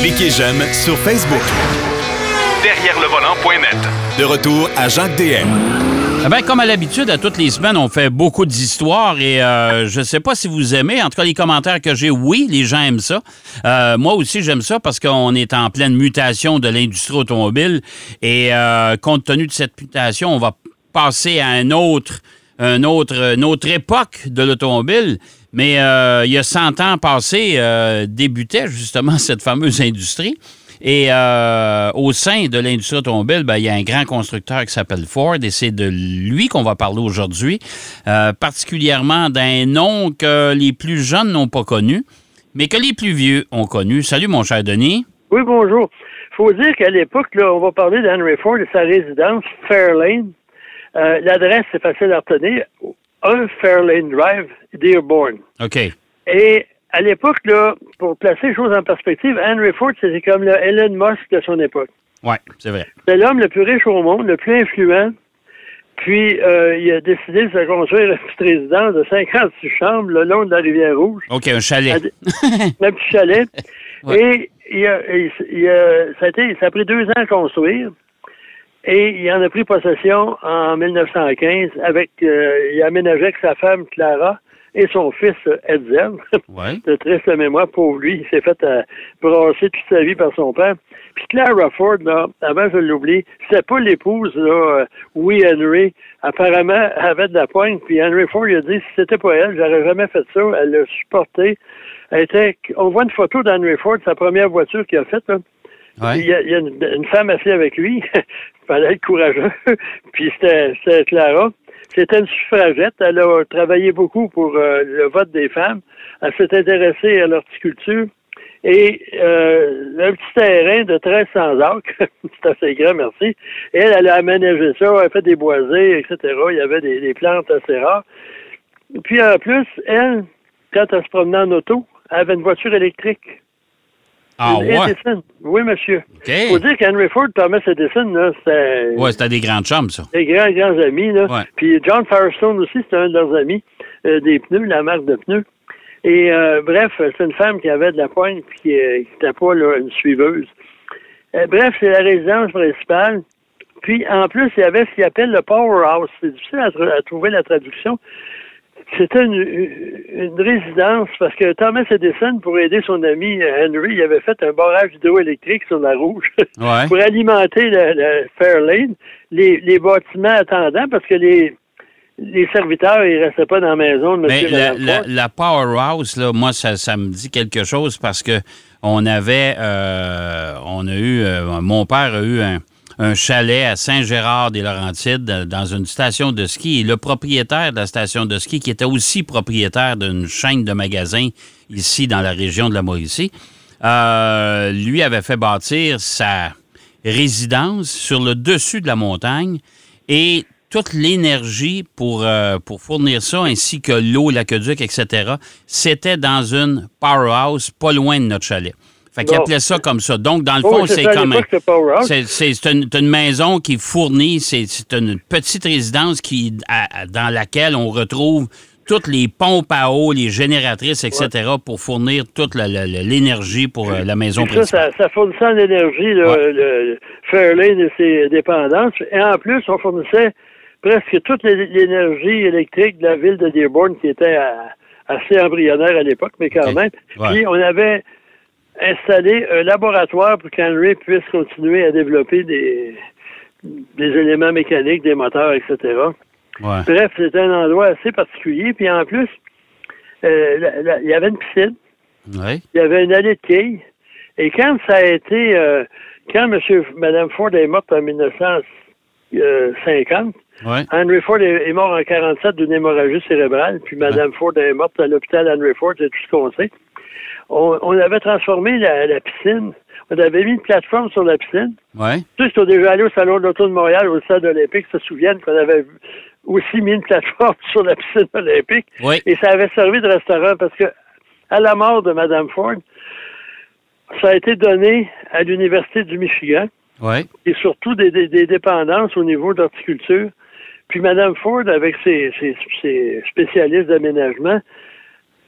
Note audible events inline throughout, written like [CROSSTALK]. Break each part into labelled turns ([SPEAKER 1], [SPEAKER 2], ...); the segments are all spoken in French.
[SPEAKER 1] Cliquez j'aime sur Facebook.
[SPEAKER 2] Derrière le volant.net.
[SPEAKER 1] De retour à Jacques DM.
[SPEAKER 3] Eh ben, comme à l'habitude, à toutes les semaines, on fait beaucoup d'histoires et euh, je ne sais pas si vous aimez. En tout cas, les commentaires que j'ai, oui, les gens aiment ça. Euh, moi aussi, j'aime ça parce qu'on est en pleine mutation de l'industrie automobile et euh, compte tenu de cette mutation, on va passer à un autre, un autre, une autre époque de l'automobile. Mais il y a 100 ans passés, débutait justement [LAUGHS] cette fameuse industrie. Et euh, au sein de l'industrie automobile, ben, il y a un grand constructeur qui s'appelle Ford et c'est de lui qu'on va parler aujourd'hui, euh, particulièrement d'un nom que les plus jeunes n'ont pas connu, mais que les plus vieux ont connu. Salut, mon cher Denis.
[SPEAKER 4] Oui, bonjour. Faut dire qu'à l'époque, on va parler d'Henry Ford et sa résidence Fairlane. Euh, l'adresse, c'est facile à retenir. 1 Fairlane Drive, Dearborn.
[SPEAKER 3] OK.
[SPEAKER 4] Et à l'époque, là, pour placer les choses en perspective, Henry Ford, c'était comme le Elon Musk de son époque.
[SPEAKER 3] Oui, c'est vrai.
[SPEAKER 4] C'est l'homme le plus riche au monde, le plus influent. Puis, euh, il a décidé de se construire une petite résidence de 56 chambres le long de la rivière Rouge.
[SPEAKER 3] OK, un chalet. [LAUGHS]
[SPEAKER 4] un petit chalet. Et il a, ça, a été, ça a pris deux ans à construire. Et il en a pris possession en 1915 avec, euh, il a aménagé avec sa femme Clara et son fils Edsel. [LAUGHS]
[SPEAKER 3] Ouais.
[SPEAKER 4] de triste mémoire, pour lui, il s'est fait euh, brasser toute sa vie par son père. Puis Clara Ford, là, avant je l'oublie, c'était pas l'épouse, là, euh, oui, Henry. Apparemment, elle avait de la pointe, puis Henry Ford il a dit si c'était pas elle, j'aurais jamais fait ça. Elle l'a supporté. Elle était, on voit une photo d'Henry Ford, sa première voiture qu'il a faite, là. Il, y a, une, femme assise avec lui. [LAUGHS] il fallait être courageux. [LAUGHS] puis c'était Clara. C'était une suffragette. Elle a travaillé beaucoup pour euh, le vote des femmes. Elle s'est intéressée à l'horticulture. Et euh, un petit terrain de 1300 acres, [LAUGHS] c'est assez grand, merci. Et elle, elle a aménagé ça, elle a fait des boisés, etc. Il y avait des, plantes assez rares. Puis en plus, elle, quand elle se promenait en auto, elle avait une voiture électrique.
[SPEAKER 3] Ah ouais?
[SPEAKER 4] Oui, monsieur. Il faut dire qu'Henry Ford, Thomas Edison, là, c'était...
[SPEAKER 3] Oui, c'était des grandes chambres, ça.
[SPEAKER 4] Des grands, grands amis, là. Puis John Firestone aussi, c'était un de leurs amis, euh, des pneus, la marque de pneus. Et euh, bref, c'est une femme qui avait de la pointe puis qui n'était euh, pas là, une suiveuse. bref, c'est la résidence principale. Puis en plus, il y avait ce qu'il appelle le powerhouse. C'est difficile à trouver la traduction. C'était une, résidence parce que Thomas Edison, pour aider son ami Henry, il avait fait un barrage hydroélectrique sur la Rouge [LAUGHS] pour alimenter le, Fairlane, les, bâtiments attendants parce que les, les serviteurs, ils restaient pas dans la maison de
[SPEAKER 3] Mais la, la, Powerhouse, là, moi, ça, ça, me dit quelque chose parce que on avait, euh, on a eu, euh, mon père a eu un, un chalet à Saint-Gérard-des-Laurentides dans une station de ski. Et le propriétaire de la station de ski, qui était aussi propriétaire d'une chaîne de magasins ici dans la région de la Mauricie, euh, lui avait fait bâtir sa résidence sur le dessus de la montagne et toute l'énergie pour, euh, pour fournir ça, ainsi que l'eau, l'aqueduc, etc., c'était dans une powerhouse pas loin de notre chalet. Fait qu'il appelait ça comme ça. Donc, dans le fond, c'est comme c'est une, une, maison qui fournit, c'est une petite résidence qui dans laquelle on retrouve toutes les pompes à eau, les génératrices, etc., pour fournir toute l'énergie pour euh, la maison
[SPEAKER 4] ça, ça, ça, fournissait l'énergie, le Fairlane et ses dépendances. Et en plus, on fournissait presque toute l'énergie électrique de la ville de Dearborn, qui était assez embryonnaire à l'époque, mais quand même. Puis on avait installer un laboratoire pour qu'Henry puisse continuer à développer des, des éléments mécaniques, des moteurs, etc. Bref, c'était un endroit assez particulier. Puis en plus, euh, il y avait une piscine. Il y avait une allée de quilles. Et quand ça a été, euh, quand Monsieur, Mme Ford est morte en 1950, Henry Ford est, mort en 47 d'une hémorragie cérébrale, puis Mme Ford est morte à l'hôpital Henry Ford, c'est tout ce qu'on sait on, avait transformé la, piscine. On avait mis une plateforme sur la piscine.
[SPEAKER 3] Ouais.
[SPEAKER 4] Tu sais, déjà allé au Salon de l'Auto de Montréal, au Stade olympique, se souviennent qu'on avait aussi mis une plateforme [LAUGHS] sur la piscine olympique. Et ça avait servi de restaurant parce que, à la mort de Mme Ford, ça a été donné à l'Université du Michigan. Et surtout des, dépendances au niveau d'horticulture. Puis Mme Ford, avec ses spécialistes d'aménagement,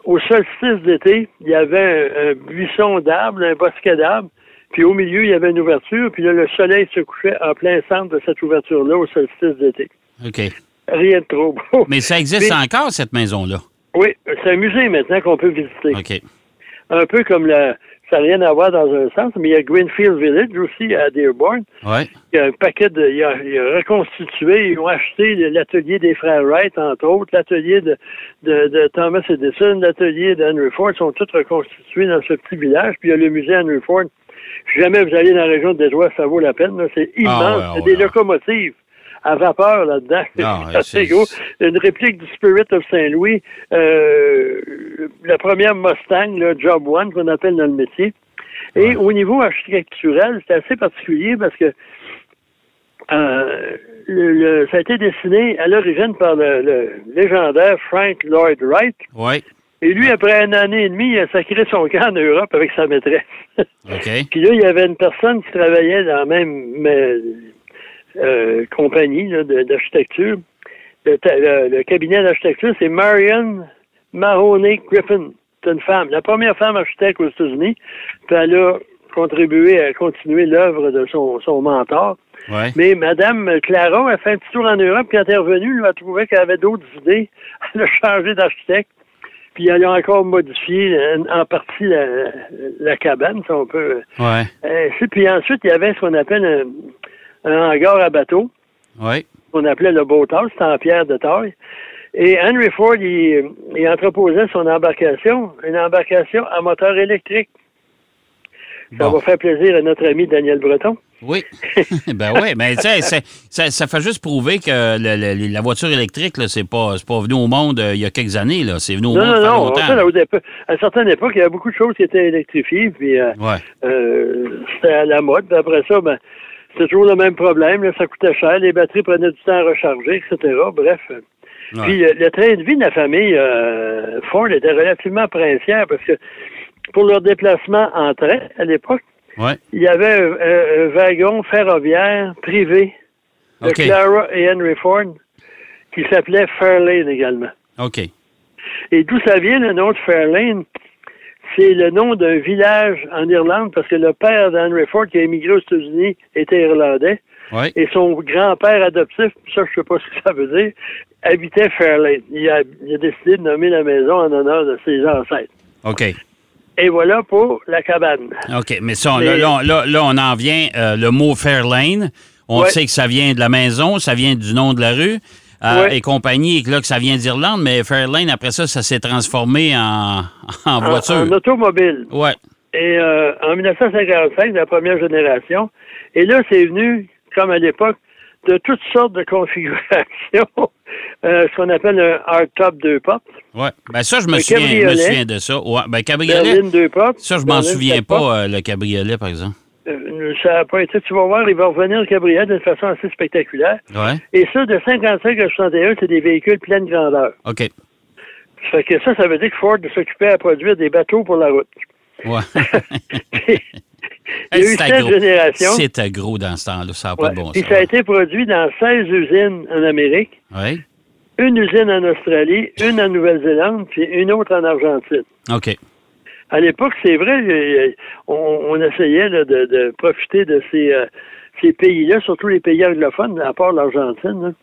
[SPEAKER 4] au solstice d'été, il y avait un, buisson d'arbres, un bosquet d'arbres, puis au milieu, il y avait une ouverture, puis là, le soleil se couchait en plein centre de cette ouverture-là au solstice d'été.
[SPEAKER 3] OK.
[SPEAKER 4] Rien de trop beau.
[SPEAKER 3] Mais ça existe encore, cette maison-là?
[SPEAKER 4] Oui, c'est un musée maintenant qu'on peut visiter.
[SPEAKER 3] OK.
[SPEAKER 4] Un peu comme la. Ça n'a rien à voir dans un sens, mais il y a Greenfield Village aussi à Dearborn.
[SPEAKER 3] Ouais.
[SPEAKER 4] Il y a un paquet de. Il a, il y a reconstitué, ils ont acheté l'atelier des frères Wright, entre autres, l'atelier de, de, de Thomas Edison, l'atelier d'Henry Ford, sont tous reconstitués dans ce petit village. Puis il y a le musée Henry Ford. Si jamais vous allez dans la région de Détroit, ça vaut la peine. C'est immense.
[SPEAKER 3] Ah ouais,
[SPEAKER 4] c'est des locomotives à vapeur là-dedans.
[SPEAKER 3] Ouais, [LAUGHS]
[SPEAKER 4] c'est
[SPEAKER 3] c'est-
[SPEAKER 4] gros. Une réplique du Spirit of Saint-Louis, euh, la première Mustang, le Job One, qu'on appelle dans le métier. Et
[SPEAKER 3] Ouais.
[SPEAKER 4] au niveau architectural, c'est assez particulier parce que euh, le- le- ça a été dessiné à l'origine par le, le légendaire Frank Lloyd Wright.
[SPEAKER 3] Ouais.
[SPEAKER 4] Et lui, après une année et demie, il a sacré son camp en Europe avec sa maîtresse.
[SPEAKER 3] OK. [LAUGHS]
[SPEAKER 4] Puis là, il y avait une personne qui travaillait dans la même euh, euh, compagnie d'architecture. Le, le- le cabinet d'architecture, c'est Marion Mahoney Griffin. C'est une femme, la première femme architecte aux États-Unis. Puis elle a contribué à continuer l'œuvre de son, son mentor.
[SPEAKER 3] Ouais.
[SPEAKER 4] Mais Madame Clara a fait un petit tour en Europe, puis quand elle est revenue, elle a trouvé qu'elle avait d'autres idées. [LAUGHS] Elle a changé d'architecte, puis elle a encore modifié euh, en partie la, la cabane, si on peut.
[SPEAKER 3] Ouais.
[SPEAKER 4] Euh, c'est- puis ensuite, il y avait ce qu'on appelle un, un hangar à bateau,
[SPEAKER 3] Ouais.
[SPEAKER 4] qu'on appelait le boathouse, c'était en pierre de taille. Et Henry Ford, il, il entreposait son embarcation, une embarcation à moteur électrique. Ça
[SPEAKER 3] Bon.
[SPEAKER 4] va faire plaisir à notre ami Daniel Breton.
[SPEAKER 3] Oui. [LAUGHS] ben oui, mais tu sais, ça, ça fait juste prouver que le- le- la voiture électrique, là, c'est pas, pas venu au monde euh, il y a quelques années, là. C'est venu au
[SPEAKER 4] Non,
[SPEAKER 3] monde
[SPEAKER 4] non, non.
[SPEAKER 3] longtemps.
[SPEAKER 4] Fait, à, une époque- à une certaine époque, il y avait beaucoup de choses qui étaient électrifiées, puis euh,
[SPEAKER 3] Ouais.
[SPEAKER 4] euh, c'était à la mode. Puis après ça, ben, c'était toujours le même problème. là, ça coûtait cher, les batteries prenaient du temps à recharger, etc. Bref.
[SPEAKER 3] Ouais.
[SPEAKER 4] Puis le, le train de vie de la famille euh, Ford était relativement princière parce que pour leur déplacement en train à l'époque,
[SPEAKER 3] Ouais.
[SPEAKER 4] il y avait un, un- un wagon ferroviaire privé de
[SPEAKER 3] OK.
[SPEAKER 4] Clara et Henry Ford qui s'appelait Fairlane également.
[SPEAKER 3] OK.
[SPEAKER 4] Et d'où ça vient le nom de Fairlane? C'est le nom d'un village en Irlande parce que le père d'Henry Ford qui a émigré aux États-Unis était irlandais et son grand-père adoptif, ça je sais pas [LAUGHS] ce que ça veut dire, habitait Fairlane. Il a, il a décidé de nommer la maison en honneur de ses ancêtres.
[SPEAKER 3] OK.
[SPEAKER 4] Et voilà pour la cabane.
[SPEAKER 3] OK. Mais ça, là, là, là, là, on en vient, euh, le mot Fairlane. On
[SPEAKER 4] Ouais.
[SPEAKER 3] sait que ça vient de la maison, ça vient du nom de la rue. Euh,
[SPEAKER 4] Ouais.
[SPEAKER 3] Et compagnie, et que là, que ça vient d'Irlande, mais Fairlane, après ça, ça s'est transformé en, [LAUGHS] en voiture.
[SPEAKER 4] En, automobile.
[SPEAKER 3] Ouais.
[SPEAKER 4] Et euh, en 1955, la première génération. Et là, c'est venu, comme à l'époque, de toutes sortes de [LAUGHS] configurations. Euh, ce qu'on appelle un hardtop deux portes.
[SPEAKER 3] Ouais. Ben ça, je me souviens, je me
[SPEAKER 4] cabriolet.
[SPEAKER 3] souviens de ça. Ouais. Ben cabriolet,
[SPEAKER 4] Berline deux portes.
[SPEAKER 3] ça, je m'en souviens pas, euh, le cabriolet, par exemple.
[SPEAKER 4] Euh, ça n'a pas été. Tu vas voir, il va revenir le cabriolet d'une façon assez spectaculaire.
[SPEAKER 3] Ouais.
[SPEAKER 4] Et ça, de 55 à 61, c'est des véhicules pleine grandeur.
[SPEAKER 3] OK.
[SPEAKER 4] Ça fait que ça, ça veut dire que Ford s'occupait à produire des bateaux pour la route.
[SPEAKER 3] Ouais. [LAUGHS]
[SPEAKER 4] Il y a eu
[SPEAKER 3] C'était
[SPEAKER 4] sept
[SPEAKER 3] gros.
[SPEAKER 4] générations.
[SPEAKER 3] C'était gros dans ce temps-là. Ça n'a pas
[SPEAKER 4] Ouais.
[SPEAKER 3] de bon
[SPEAKER 4] Puis
[SPEAKER 3] sens.
[SPEAKER 4] ça a été produit dans 16 usines en Amérique, une usine en Australie, une en Nouvelle-Zélande, puis une autre en Argentine.
[SPEAKER 3] OK.
[SPEAKER 4] À l'époque, c'est vrai, on, on essayait là, de, de profiter de ces, euh, ces pays-là, surtout les pays anglophones, à part l'Argentine.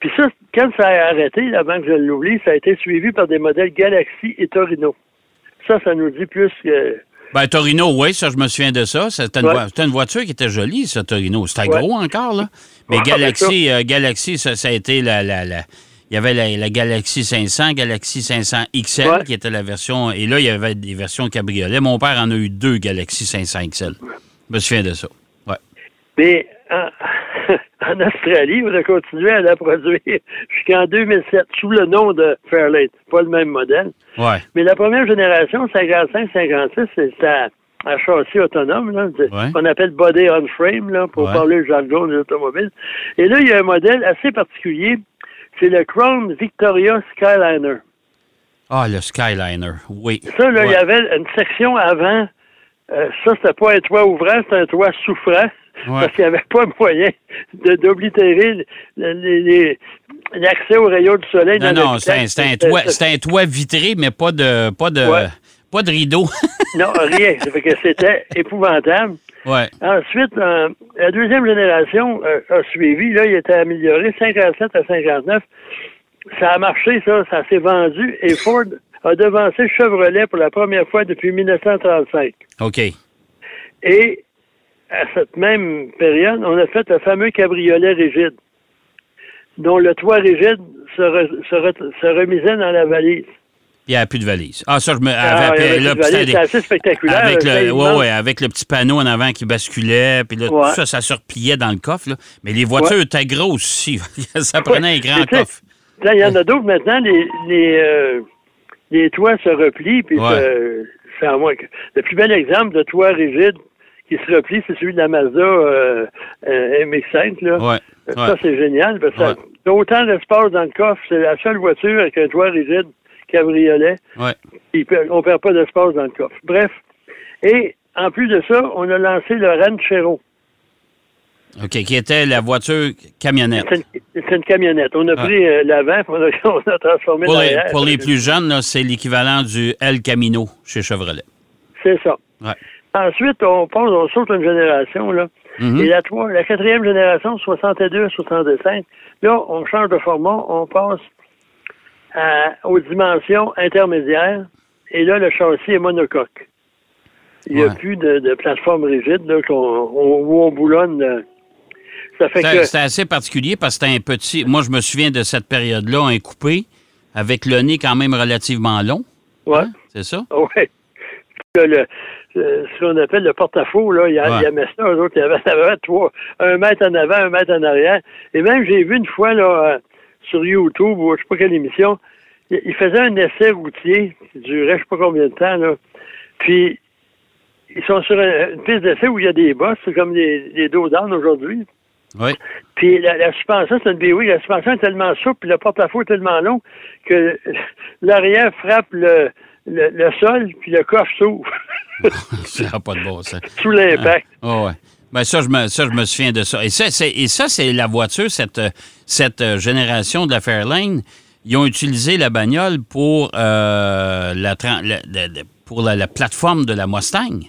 [SPEAKER 4] Puis ça, quand ça a arrêté, avant que je l'oublie, ça a été suivi par des modèles Galaxy et Torino. Ça, ça nous dit plus que...
[SPEAKER 3] Ben, Torino, oui, ça, je me souviens de ça. C'était une,
[SPEAKER 4] Ouais.
[SPEAKER 3] une voiture qui était jolie, ça, Torino. C'était
[SPEAKER 4] Ouais.
[SPEAKER 3] gros encore, là. Mais Galaxy, euh, Galaxy ça, ça a été la. la, la- il y avait la, la Galaxy 500, Galaxy 500 XL,
[SPEAKER 4] Ouais.
[SPEAKER 3] qui était la version. Et là, il y avait des versions cabriolet. Mon père en a eu deux Galaxy 500 XL. Je me souviens de ça. Ouais.
[SPEAKER 4] Mais en, [LAUGHS] en Australie, on a continué à la produire jusqu'en 2007 sous le nom de Fairlane. Pas le même modèle.
[SPEAKER 3] Ouais.
[SPEAKER 4] Mais la première génération, 55-56, c'était à, à châssis autonome, là,
[SPEAKER 3] Ouais.
[SPEAKER 4] qu'on appelle body on frame, là, pour parler le jargon des automobiles. Et là, il y a un modèle assez particulier. C'est le Crown Victoria Skyliner.
[SPEAKER 3] Ah, le Skyliner. Oui.
[SPEAKER 4] Ça, là, il
[SPEAKER 3] Ouais.
[SPEAKER 4] y avait une section avant. euh, ça, c'était pas un toit ouvrant, c'était un toit souffrant.
[SPEAKER 3] Ouais.
[SPEAKER 4] Parce qu'il n'y avait pas [LAUGHS] moyen d'oblitérer l'accès aux rayons du soleil.
[SPEAKER 3] Non,
[SPEAKER 4] dans
[SPEAKER 3] non, c'est un,
[SPEAKER 4] c'était-
[SPEAKER 3] toit, c'est un toit vitré, mais pas de, pas de,
[SPEAKER 4] Ouais.
[SPEAKER 3] pas de rideau.
[SPEAKER 4] Non, rien. [LAUGHS] Ça fait que c'était épouvantable.
[SPEAKER 3] Ouais.
[SPEAKER 4] Ensuite, euh, la deuxième génération euh, a suivi. Là, il était amélioré, 57 à 59. Ça a marché, ça. Ça s'est vendu. Et Ford a devancé Chevrolet pour la première fois depuis 1935.
[SPEAKER 3] OK.
[SPEAKER 4] Et à cette même période, on a fait le fameux cabriolet rigide, dont le toit rigide se, re- se re- se remisait dans la valise.
[SPEAKER 3] Il n'y a plus de valise. Ah, ça, je me.
[SPEAKER 4] Ah, avait
[SPEAKER 3] c'était
[SPEAKER 4] assez spectaculaire.
[SPEAKER 3] Avec le, ouais, avec le petit panneau en avant qui basculait, puis là,
[SPEAKER 4] Ouais.
[SPEAKER 3] tout ça, ça se repliait dans le coffre. là. Mais les voitures étaient grosses aussi. [LAUGHS] ça prenait un grand coffre.
[SPEAKER 4] Là, il y en a d'autres maintenant, les, les, euh, les toits se replient, puis moi Le plus bel exemple de toit rigide qui se replie, c'est celui de la Mazda euh, euh, MX-5. Là.
[SPEAKER 3] Ouais.
[SPEAKER 4] Ça, c'est génial, parce que ça autant d'espace dans le coffre. C'est la seule voiture avec un toit rigide cabriolet.
[SPEAKER 3] Ouais.
[SPEAKER 4] Puis on ne perd pas d'espace dans le coffre. Bref. Et en plus de ça, on a lancé le Ranchero.
[SPEAKER 3] OK, qui était la voiture camionnette.
[SPEAKER 4] C'est une, camionnette. On a
[SPEAKER 3] Ah.
[SPEAKER 4] pris euh, l'avant, [LAUGHS] on a, on a transformé
[SPEAKER 3] Pour les, pour les plus jeunes, c'est l'équivalent du El Camino chez Chevrolet.
[SPEAKER 4] C'est ça.
[SPEAKER 3] Ouais.
[SPEAKER 4] Ensuite, on passe, on saute une génération, là.
[SPEAKER 3] Mhm.
[SPEAKER 4] Et la, trois, la quatrième génération, 62 65, là, on change de format, on passe à- aux dimensions intermédiaires. Et là, le châssis est monocoque. Il n'y a plus de, de plateforme rigide, là, qu'on, on- où on boulonne. euh. Ça fait que.
[SPEAKER 3] c'était assez particulier parce que c'était un petit. Moi, je me souviens de cette période-là, un coupé, avec le nez quand même relativement long.
[SPEAKER 4] Ouais.
[SPEAKER 3] Hein? C'est ça?
[SPEAKER 4] Le, le- le- ce qu'on appelle le porte-à-faux, là, il y, a,
[SPEAKER 3] Ouais.
[SPEAKER 4] il ça, eux autres, il y avait, avait trois, un mètre en avant, un mètre en arrière. Et même, j'ai vu une fois, là, euh, sur YouTube, ou je sais pas quelle émission, il, faisait un essai routier qui durait je sais pas combien de temps, là. Puis, ils sont sur un- une piste d'essai où il y a des bosses, c'est comme les, dos d'âne aujourd'hui.
[SPEAKER 3] Oui.
[SPEAKER 4] Puis la, la suspension, c'est une BW. La suspension est tellement souple, puis le porte-à-faux est tellement long que [LAUGHS] l'arrière frappe le, le, le sol, puis le coffre s'ouvre [LAUGHS]
[SPEAKER 3] ça n'a pas de bon sens. [LAUGHS]
[SPEAKER 4] sous l'impact.
[SPEAKER 3] Oh, ouais. Ben ça, je me, ça, je me souviens de ça. Et ça, c'est, et ça, c'est la voiture, cette, cette euh, génération de la Fairlane. Ils ont utilisé la bagnole pour, euh, la, pour la, la plateforme de la Mustang.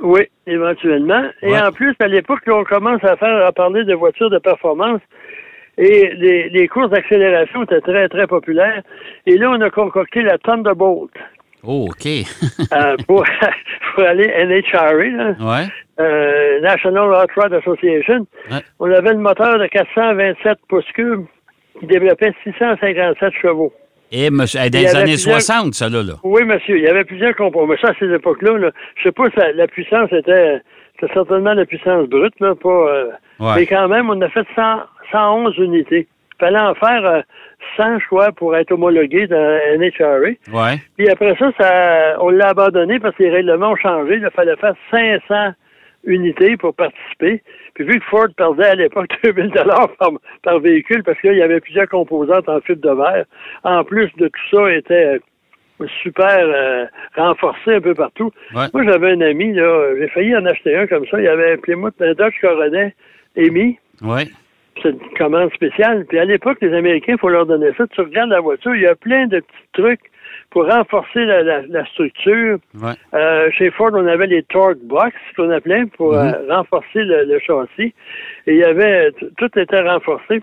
[SPEAKER 4] Oui, éventuellement. Et
[SPEAKER 3] Ouais.
[SPEAKER 4] en plus, à l'époque, on commence à faire à parler de voitures de performance. Et les, les courses d'accélération étaient très, très populaires. Et là, on a concocté la Thunderbolt
[SPEAKER 3] Oh, OK. [LAUGHS]
[SPEAKER 4] euh, pour, [LAUGHS] pour aller NHRA, là,
[SPEAKER 3] ouais.
[SPEAKER 4] Euh, National Hot Rod Association.
[SPEAKER 3] Ouais.
[SPEAKER 4] On avait le moteur de 427 pouces cubes qui développait 657 chevaux.
[SPEAKER 3] Et monsieur, eh, dans les années
[SPEAKER 4] plusieurs-
[SPEAKER 3] 60, ça, là. là.
[SPEAKER 4] Oui, monsieur, il y avait plusieurs composants. Mais ça, à ces époques-là, là, je sais pas si la, la puissance était, c'était certainement la puissance brute, là, pas, euh,
[SPEAKER 3] Ouais.
[SPEAKER 4] mais quand même, on a fait 100, 111 unités. Il fallait en faire euh, 100, je crois, pour être homologué dans NHRA.
[SPEAKER 3] Ouais.
[SPEAKER 4] Puis après ça, ça on l'a abandonné parce que les règlements ont changé. Il fallait faire 500 unités pour participer. Puis vu que Ford perdait à l'époque [LAUGHS] 2000 dollars par, par véhicule parce qu'il y avait plusieurs composantes en fibre de verre, en plus de tout ça, était euh, super euh, renforcé un peu partout.
[SPEAKER 3] Ouais.
[SPEAKER 4] Moi, j'avais un ami, là, j'ai failli en acheter un comme ça. Il y avait un Plymouth, un Dodge Coronet émis.
[SPEAKER 3] Ouais.
[SPEAKER 4] C'est une commande spéciale. Puis à l'époque, les Américains, il faut leur donner ça. Tu regardes la voiture, il y a plein de petits trucs pour renforcer la, la- la structure.
[SPEAKER 3] Ouais.
[SPEAKER 4] Euh, chez Ford, on avait les torque box qu'on appelait pour euh, renforcer le, le châssis. Et il y avait tout était renforcé.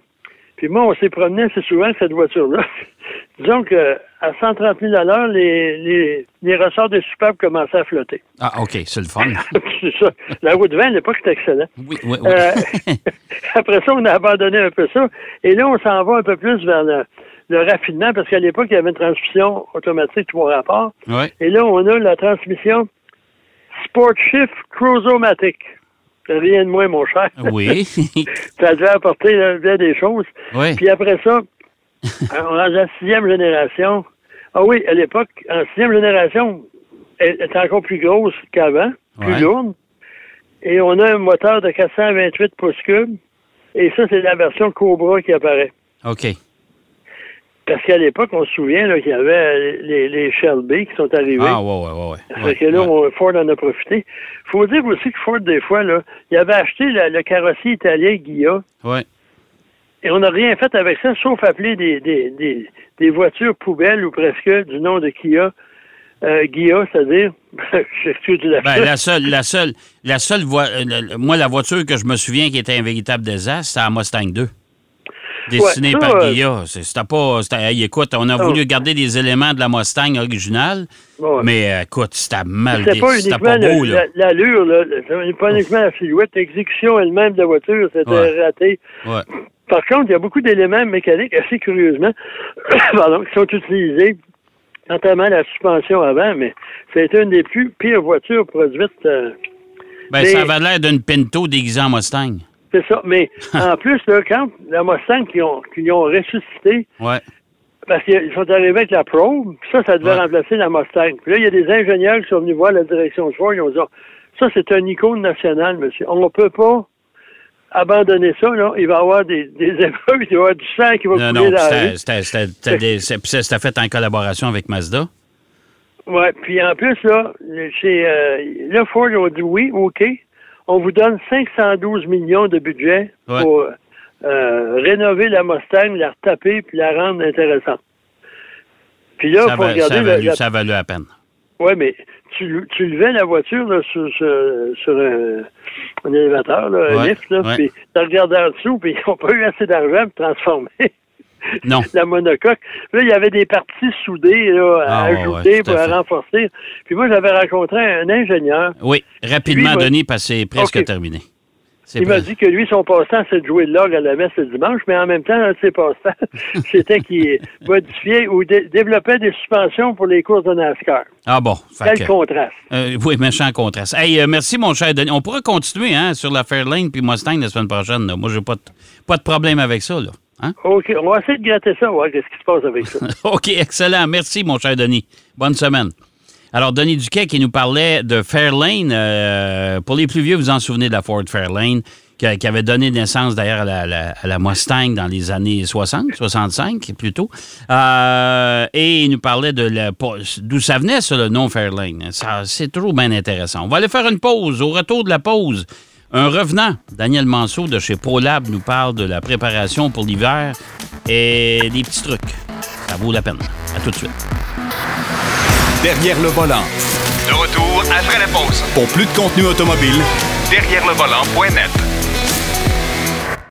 [SPEAKER 4] Puis moi, on s'est promené assez souvent avec cette voiture-là. [LAUGHS] Disons que à 130 000 à l'heure, les, les, les ressorts des soupapes commençaient à flotter.
[SPEAKER 3] Ah, OK, c'est le fun. [LAUGHS]
[SPEAKER 4] c'est ça. La route 20, à l'époque, c'était excellent.
[SPEAKER 3] Oui, oui, oui.
[SPEAKER 4] Euh, [LAUGHS] après ça, on a abandonné un peu ça. Et là, on s'en va un peu plus vers le, le raffinement, parce qu'à l'époque, il y avait une transmission automatique trois rapports.
[SPEAKER 3] ouais.
[SPEAKER 4] Et là, on a la transmission Sport Shift Cruisomatic. Rien de moins, mon cher.
[SPEAKER 3] Oui. [LAUGHS]
[SPEAKER 4] Ça devait apporter là, bien des choses.
[SPEAKER 3] oui.
[SPEAKER 4] Puis après ça, [LAUGHS] on est la sixième génération. Ah oui, à l'époque, en sixième génération, elle est encore plus grosse qu'avant, plus
[SPEAKER 3] Ouais.
[SPEAKER 4] lourde. Et on a un moteur de 428 pouces cubes. Et ça, c'est la version Cobra qui apparaît.
[SPEAKER 3] OK.
[SPEAKER 4] Parce qu'à l'époque, on se souvient qu'il y avait les, les Shelby qui sont arrivés.
[SPEAKER 3] Ah, ouais, ouais, ouais. ouais.
[SPEAKER 4] Ça
[SPEAKER 3] ouais,
[SPEAKER 4] fait que là,
[SPEAKER 3] ouais.
[SPEAKER 4] Ford en a profité. faut dire aussi que Ford, des fois, là, il avait acheté le, le carrossier italien Ghia.
[SPEAKER 3] Ouais.
[SPEAKER 4] Et on n'a rien fait avec ça, sauf appeler des, des, des, des voitures poubelles ou presque du nom de Kia. Euh, Gia, c'est-à-dire, [LAUGHS] la
[SPEAKER 3] Ben, la seule, la seule, la seule euh, moi, la voiture que je me souviens qui était un véritable désastre, c'était la Mustang 2.
[SPEAKER 4] Ouais, ça,
[SPEAKER 3] par
[SPEAKER 4] euh,
[SPEAKER 3] Guilla. C'était pas. c'était- hey, écoute, on a
[SPEAKER 4] Ça,
[SPEAKER 3] voulu garder des éléments de la Mustang originale,
[SPEAKER 4] Ouais.
[SPEAKER 3] mais euh, écoute, c'était mal
[SPEAKER 4] C'était pas
[SPEAKER 3] dessiné. C'était
[SPEAKER 4] uniquement
[SPEAKER 3] pas beau,
[SPEAKER 4] le-
[SPEAKER 3] là.
[SPEAKER 4] la- l'allure, là. C'était pas uniquement la silhouette, l'exécution elle-même de la voiture, c'était
[SPEAKER 3] Ouais.
[SPEAKER 4] raté. Par contre, il y a beaucoup d'éléments mécaniques, assez curieusement, [COUGHS] pardon, qui sont utilisés, notamment la suspension avant, mais c'est une des plus pires voitures produites. euh,
[SPEAKER 3] Ben, ça avait l'air d'une Pinto déguisée en Mustang.
[SPEAKER 4] C'est ça. Mais [LAUGHS] en plus, là, quand la Mustang qui ont, ont ressuscité,
[SPEAKER 3] Ouais.
[SPEAKER 4] parce qu'ils sont arrivés avec la Pro, puis ça, ça devait
[SPEAKER 3] Ouais.
[SPEAKER 4] remplacer la Mustang. Puis là, il y a des ingénieurs qui sont venus voir la direction de choix, ils ont dit, Ah, ça, c'est un icône national, monsieur. On ne peut pas abandonner ça, là. Il va y avoir des, des [LAUGHS] épreuves, il va y avoir du sang qui va
[SPEAKER 3] Non,
[SPEAKER 4] couler
[SPEAKER 3] non,
[SPEAKER 4] dans la
[SPEAKER 3] c'était-
[SPEAKER 4] rue.
[SPEAKER 3] c'était fait en collaboration avec Mazda.
[SPEAKER 4] Ouais, puis en plus, là, chez euh, là, Ford, ils ont dit oui, OK, on vous donne 512 millions de budget
[SPEAKER 3] Ouais.
[SPEAKER 4] pour euh, rénover la Mustang, la retaper, puis la rendre intéressante. Puis là,
[SPEAKER 3] Ça,
[SPEAKER 4] faut
[SPEAKER 3] va-
[SPEAKER 4] regarder...
[SPEAKER 3] ça, valu,
[SPEAKER 4] la-
[SPEAKER 3] ça la peine.
[SPEAKER 4] Ouais, mais tu, tu levais la voiture là, sur, sur, sur un, un élévateur, là, un lift, là,
[SPEAKER 3] ouais.
[SPEAKER 4] puis tu regardais en dessous, puis [LAUGHS] ils n'ont pas eu assez d'argent pour transformer
[SPEAKER 3] Non. [LAUGHS]
[SPEAKER 4] la monocoque. Puis là, il y avait des parties soudées là, à
[SPEAKER 3] Ah,
[SPEAKER 4] ajouter
[SPEAKER 3] ouais, tout à
[SPEAKER 4] pour renforcer. Puis moi, j'avais rencontré un ingénieur.
[SPEAKER 3] Oui, rapidement,
[SPEAKER 4] Lui,
[SPEAKER 3] Denis, parce que c'est presque terminé.
[SPEAKER 4] Il m'a dit que lui, son passe-temps, c'est de jouer de l'orgue à la messe le dimanche, mais en même temps, un de ses passe-temps, [LAUGHS] c'était qu'il modifiait ou dé- développait des suspensions pour les courses de NASCAR.
[SPEAKER 3] Ah bon.
[SPEAKER 4] Quel
[SPEAKER 3] que-
[SPEAKER 4] contraste.
[SPEAKER 3] Euh, oui, méchant contraste. Hey, euh, merci, mon cher Denis. On pourra continuer hein, sur la Fairlane puis Mustang la semaine prochaine. là. Moi, j'ai pas de, pas de problème avec ça. Là. Hein?
[SPEAKER 4] OK, on va essayer de gratter ça, voir qu'est-ce qui se passe avec ça? [LAUGHS]
[SPEAKER 3] OK, excellent. Merci, mon cher Denis. Bonne semaine. Alors, Denis Duquet qui nous parlait de Fairlane. euh, pour les plus vieux, vous vous en souvenez de la Ford Fairlane, qui, qui avait donné naissance d'ailleurs à la, la- à la Mustang dans les années 60, 65 plutôt. Euh, et il nous parlait de d'où ça venait, ça, le nom Fairlane. C'est toujours bien intéressant. On va aller faire une pause. Au retour de la pause, un revenant, Daniel Manceau de chez ProLab, nous parle de la préparation pour l'hiver et des petits trucs. Ça vaut la peine. À tout de suite.
[SPEAKER 1] Derrière le volant.
[SPEAKER 2] De retour après la pause.
[SPEAKER 1] Pour plus de contenu automobile,
[SPEAKER 2] Derrière le volant.net.